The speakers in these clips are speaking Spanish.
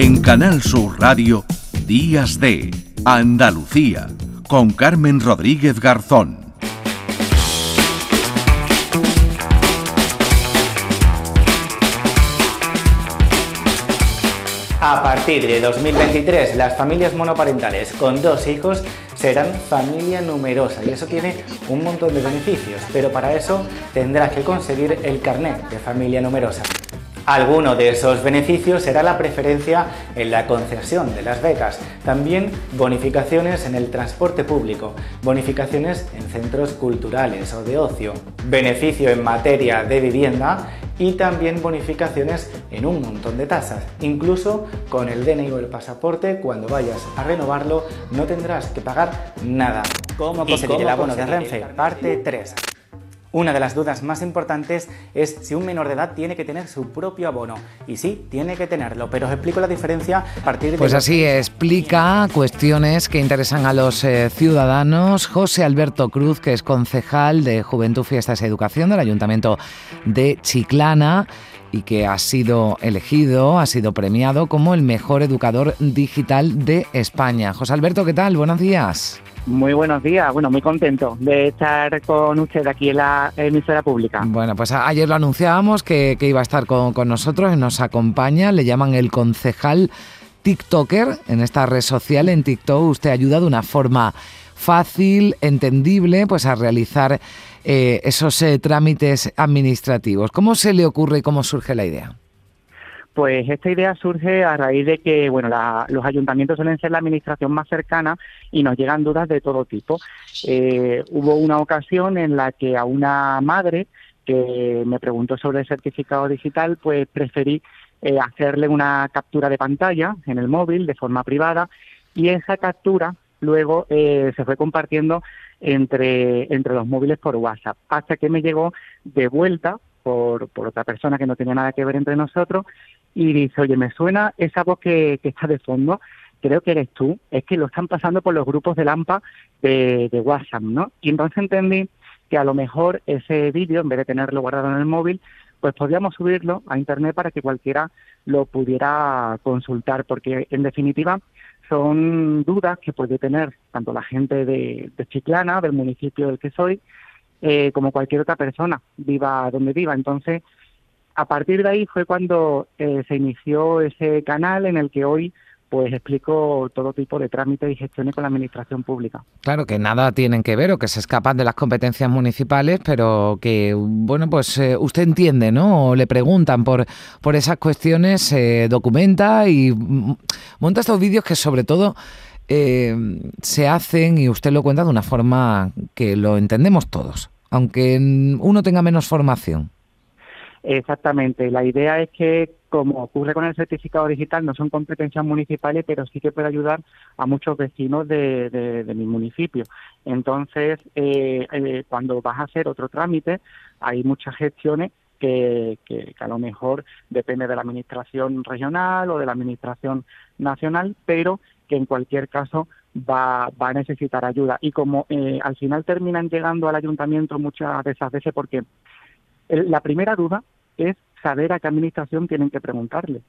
En Canal Sur Radio, Días de Andalucía, con Carmen Rodríguez Garzón. A partir de 2023, las familias monoparentales con dos hijos serán familia numerosa y eso tiene un montón de beneficios, pero para eso tendrás que conseguir el carnet de familia numerosa. Alguno de esos beneficios será la preferencia en la concesión de las becas, también bonificaciones en el transporte público, bonificaciones en centros culturales o de ocio, beneficio en materia de vivienda y también bonificaciones en un montón de tasas. Incluso con el DNI o el pasaporte, cuando vayas a renovarlo, no tendrás que pagar nada. ¿Cómo conseguir el abono de Renfe? Parte 3. Una de las dudas más importantes es si un menor de edad tiene que tener su propio abono. Y sí, tiene que tenerlo, pero os explico la diferencia a partir de... Pues así explica cuestiones que interesan a los eh, ciudadanos José Alberto Cruz, que es concejal de Juventud, Fiestas y Educación del Ayuntamiento de Chiclana y que ha sido elegido, ha sido premiado como el mejor educador digital de España. José Alberto, ¿qué tal? Buenos días. Muy buenos días, bueno, muy contento de estar con usted aquí en la emisora pública. Bueno, pues ayer lo anunciábamos que, iba a estar con, nosotros y nos acompaña, le llaman el concejal TikToker en esta red social, en TikTok, usted ayuda de una forma fácil, entendible, pues a realizar eh, esos eh, trámites administrativos. ¿Cómo se le ocurre y cómo surge la idea? Pues esta idea surge a raíz de que, bueno, los ayuntamientos suelen ser la administración más cercana y nos llegan dudas de todo tipo. Eh, hubo una ocasión en la que a una madre que me preguntó sobre el certificado digital, pues preferí eh, hacerle una captura de pantalla en el móvil de forma privada y esa captura luego eh, se fue compartiendo entre, entre los móviles por WhatsApp, hasta que me llegó de vuelta por, por otra persona que no tenía nada que ver entre nosotros y dice, oye, me suena esa voz que, está de fondo, creo que eres tú, es que lo están pasando por los grupos de Lampa de, de WhatsApp, ¿no? Y entonces entendí que a lo mejor ese vídeo, en vez de tenerlo guardado en el móvil, pues podríamos subirlo a Internet para que cualquiera lo pudiera consultar, porque en definitiva son dudas que puede tener tanto la gente de, de Chiclana, del municipio del que soy, eh, como cualquier otra persona, viva donde viva. Entonces, a partir de ahí fue cuando eh, se inició ese canal en el que hoy pues explico todo tipo de trámites y gestiones con la administración pública. Claro, que nada tienen que ver o que se escapan de las competencias municipales, pero que, bueno, pues eh, usted entiende, ¿no? O le preguntan por, por esas cuestiones, se documenta y monta estos vídeos que sobre todo eh, se hacen, y usted lo cuenta de una forma que lo entendemos todos, aunque uno tenga menos formación. Exactamente. La idea es que, como ocurre con el certificado digital, no son competencias municipales, pero sí que puede ayudar a muchos vecinos de, mi municipio. Entonces, eh, eh, cuando vas a hacer otro trámite, hay muchas gestiones que, que, a lo mejor depende de la administración regional o de la administración nacional, pero que en cualquier caso va, va a necesitar ayuda. Y como eh, al final terminan llegando al ayuntamiento muchas de esas veces, porque la primera duda es saber a qué administración tienen que preguntarle.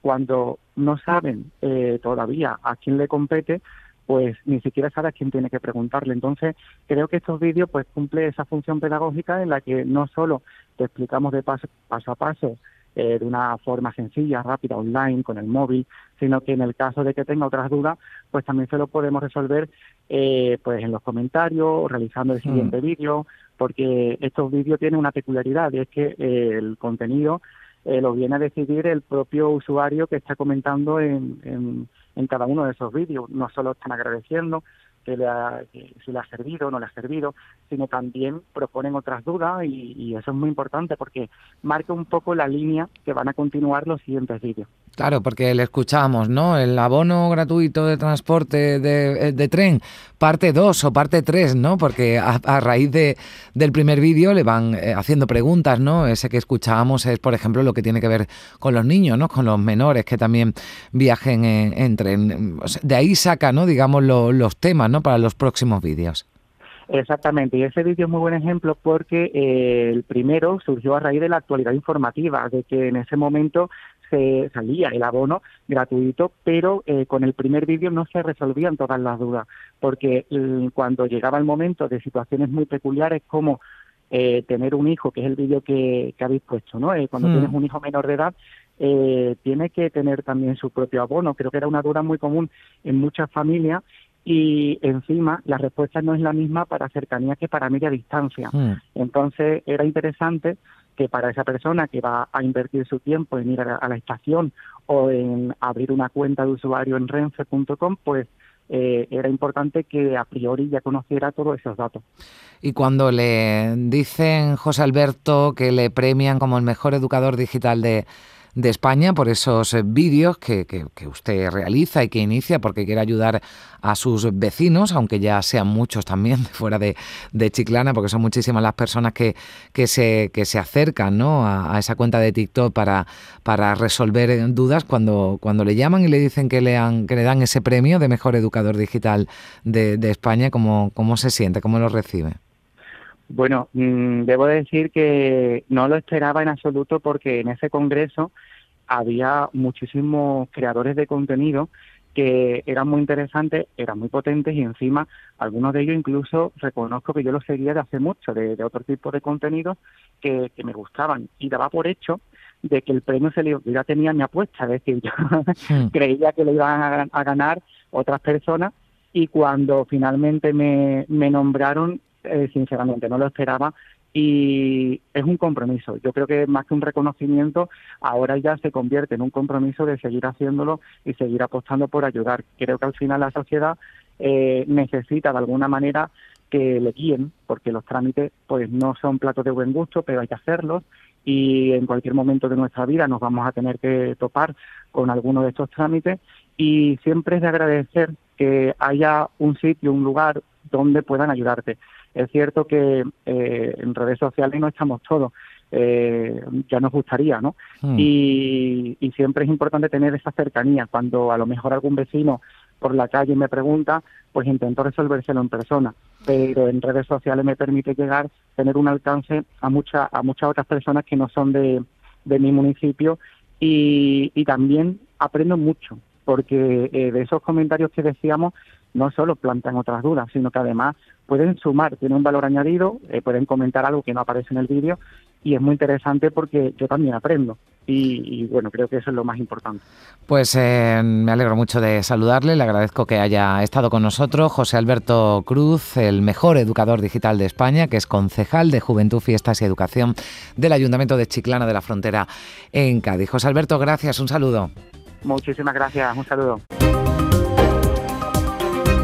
Cuando no saben eh, todavía a quién le compete, pues ni siquiera sabe a quién tiene que preguntarle. Entonces, creo que estos vídeos pues cumple esa función pedagógica en la que no solo te explicamos de paso, paso a paso eh, de una forma sencilla, rápida, online, con el móvil, sino que en el caso de que tenga otras dudas, pues también se lo podemos resolver eh, pues en los comentarios, realizando el siguiente mm. vídeo, porque estos vídeos tienen una peculiaridad y es que eh, el contenido lo viene a decidir el propio usuario que está comentando en, en, en cada uno de esos vídeos. No solo están agradeciendo, que, le ha, si le ha servido o no le ha servido, sino también proponen otras dudas y, eso es muy importante porque marca un poco la línea que van a continuar los siguientes vídeos. Claro, porque le escuchamos, ¿no? El abono gratuito de transporte de, eh, tren, parte 2 o parte 3, ¿no? Porque a, raíz de, del primer vídeo le van eh, haciendo preguntas, ¿no? Ese que escuchábamos es, por ejemplo, lo que tiene que ver con los niños, ¿no? Con los menores que también viajen en, tren. De ahí saca, ¿no? Digamos, los temas, ¿no? Para los próximos vídeos. Exactamente, y ese vídeo es muy buen ejemplo porque eh, el primero surgió a raíz de la actualidad informativa, de que en ese momento se salía el abono gratuito, pero eh, con el primer vídeo no se resolvían todas las dudas, porque mm, cuando llegaba el momento de situaciones muy peculiares como eh, tener un hijo, que es el vídeo que, habéis puesto, ¿no? Eh, cuando hmm. tienes un hijo menor de edad, tiene que tener también su propio abono. Creo que era una duda muy común en muchas familias y encima la respuesta no es la misma para cercanía que para media distancia. Hmm. Entonces era interesante que para esa persona que va a invertir su tiempo en ir a, la estación o en abrir una cuenta de usuario en renfe.com, pues eh, era importante que a priori ya conociera todos esos datos. Y cuando le dicen, José Alberto, que le premian como el mejor educador digital de, de España por esos eh, vídeos que, usted realiza y que inicia porque quiere ayudar a sus vecinos, aunque ya sean muchos también fuera de, Chiclana, porque son muchísimas las personas que, que, se, que se acercan ¿no? a, esa cuenta de TikTok para, para resolver dudas cuando, cuando le llaman y le dicen que le, han, que le dan ese premio de mejor educador digital de, de España, ¿cómo, ¿cómo se siente? ¿Cómo lo recibe? Bueno, mm, debo decir que no lo esperaba en absoluto porque en ese congreso había muchísimos creadores de contenido que eran muy interesantes, eran muy potentes y encima algunos de ellos incluso reconozco que yo los seguía de hace mucho, de, otro tipo de contenidos que, me gustaban y daba por hecho de que el premio se le ya tenía mi apuesta, es decir, yo hmm. creía que le iban a, ganar otras personas y cuando finalmente me, me nombraron eh, sinceramente, no lo esperaba y es un compromiso. Yo creo que más que un reconocimiento, ahora ya se convierte en un compromiso de seguir haciéndolo y seguir apostando por ayudar. Creo que al final la sociedad eh, necesita de alguna manera que le guíen, porque los trámites pues no son platos de buen gusto, pero hay que hacerlos y en cualquier momento de nuestra vida nos vamos a tener que topar con alguno de estos trámites y siempre es de agradecer que haya un sitio, un lugar donde puedan ayudarte. Es cierto que eh, en redes sociales no estamos todos, eh, ya nos gustaría, ¿no? Hmm. Y, siempre es importante tener esa cercanía. Cuando a lo mejor algún vecino por la calle me pregunta, pues intento resolvérselo en persona. Pero en redes sociales me permite llegar, tener un alcance a, muchas a muchas otras personas que no son de, mi municipio y, también aprendo mucho, porque eh, de esos comentarios que decíamos no solo plantean otras dudas, sino que además pueden sumar, tienen un valor añadido, eh, pueden comentar algo que no aparece en el vídeo y es muy interesante porque yo también aprendo. Y, bueno, creo que eso es lo más importante. Pues eh, me alegro mucho de saludarle, le agradezco que haya estado con nosotros José Alberto Cruz, el mejor educador digital de España, que es concejal de Juventud, Fiestas y Educación del Ayuntamiento de Chiclana de la Frontera en Cádiz. José Alberto, gracias, un saludo. Muchísimas gracias, un saludo.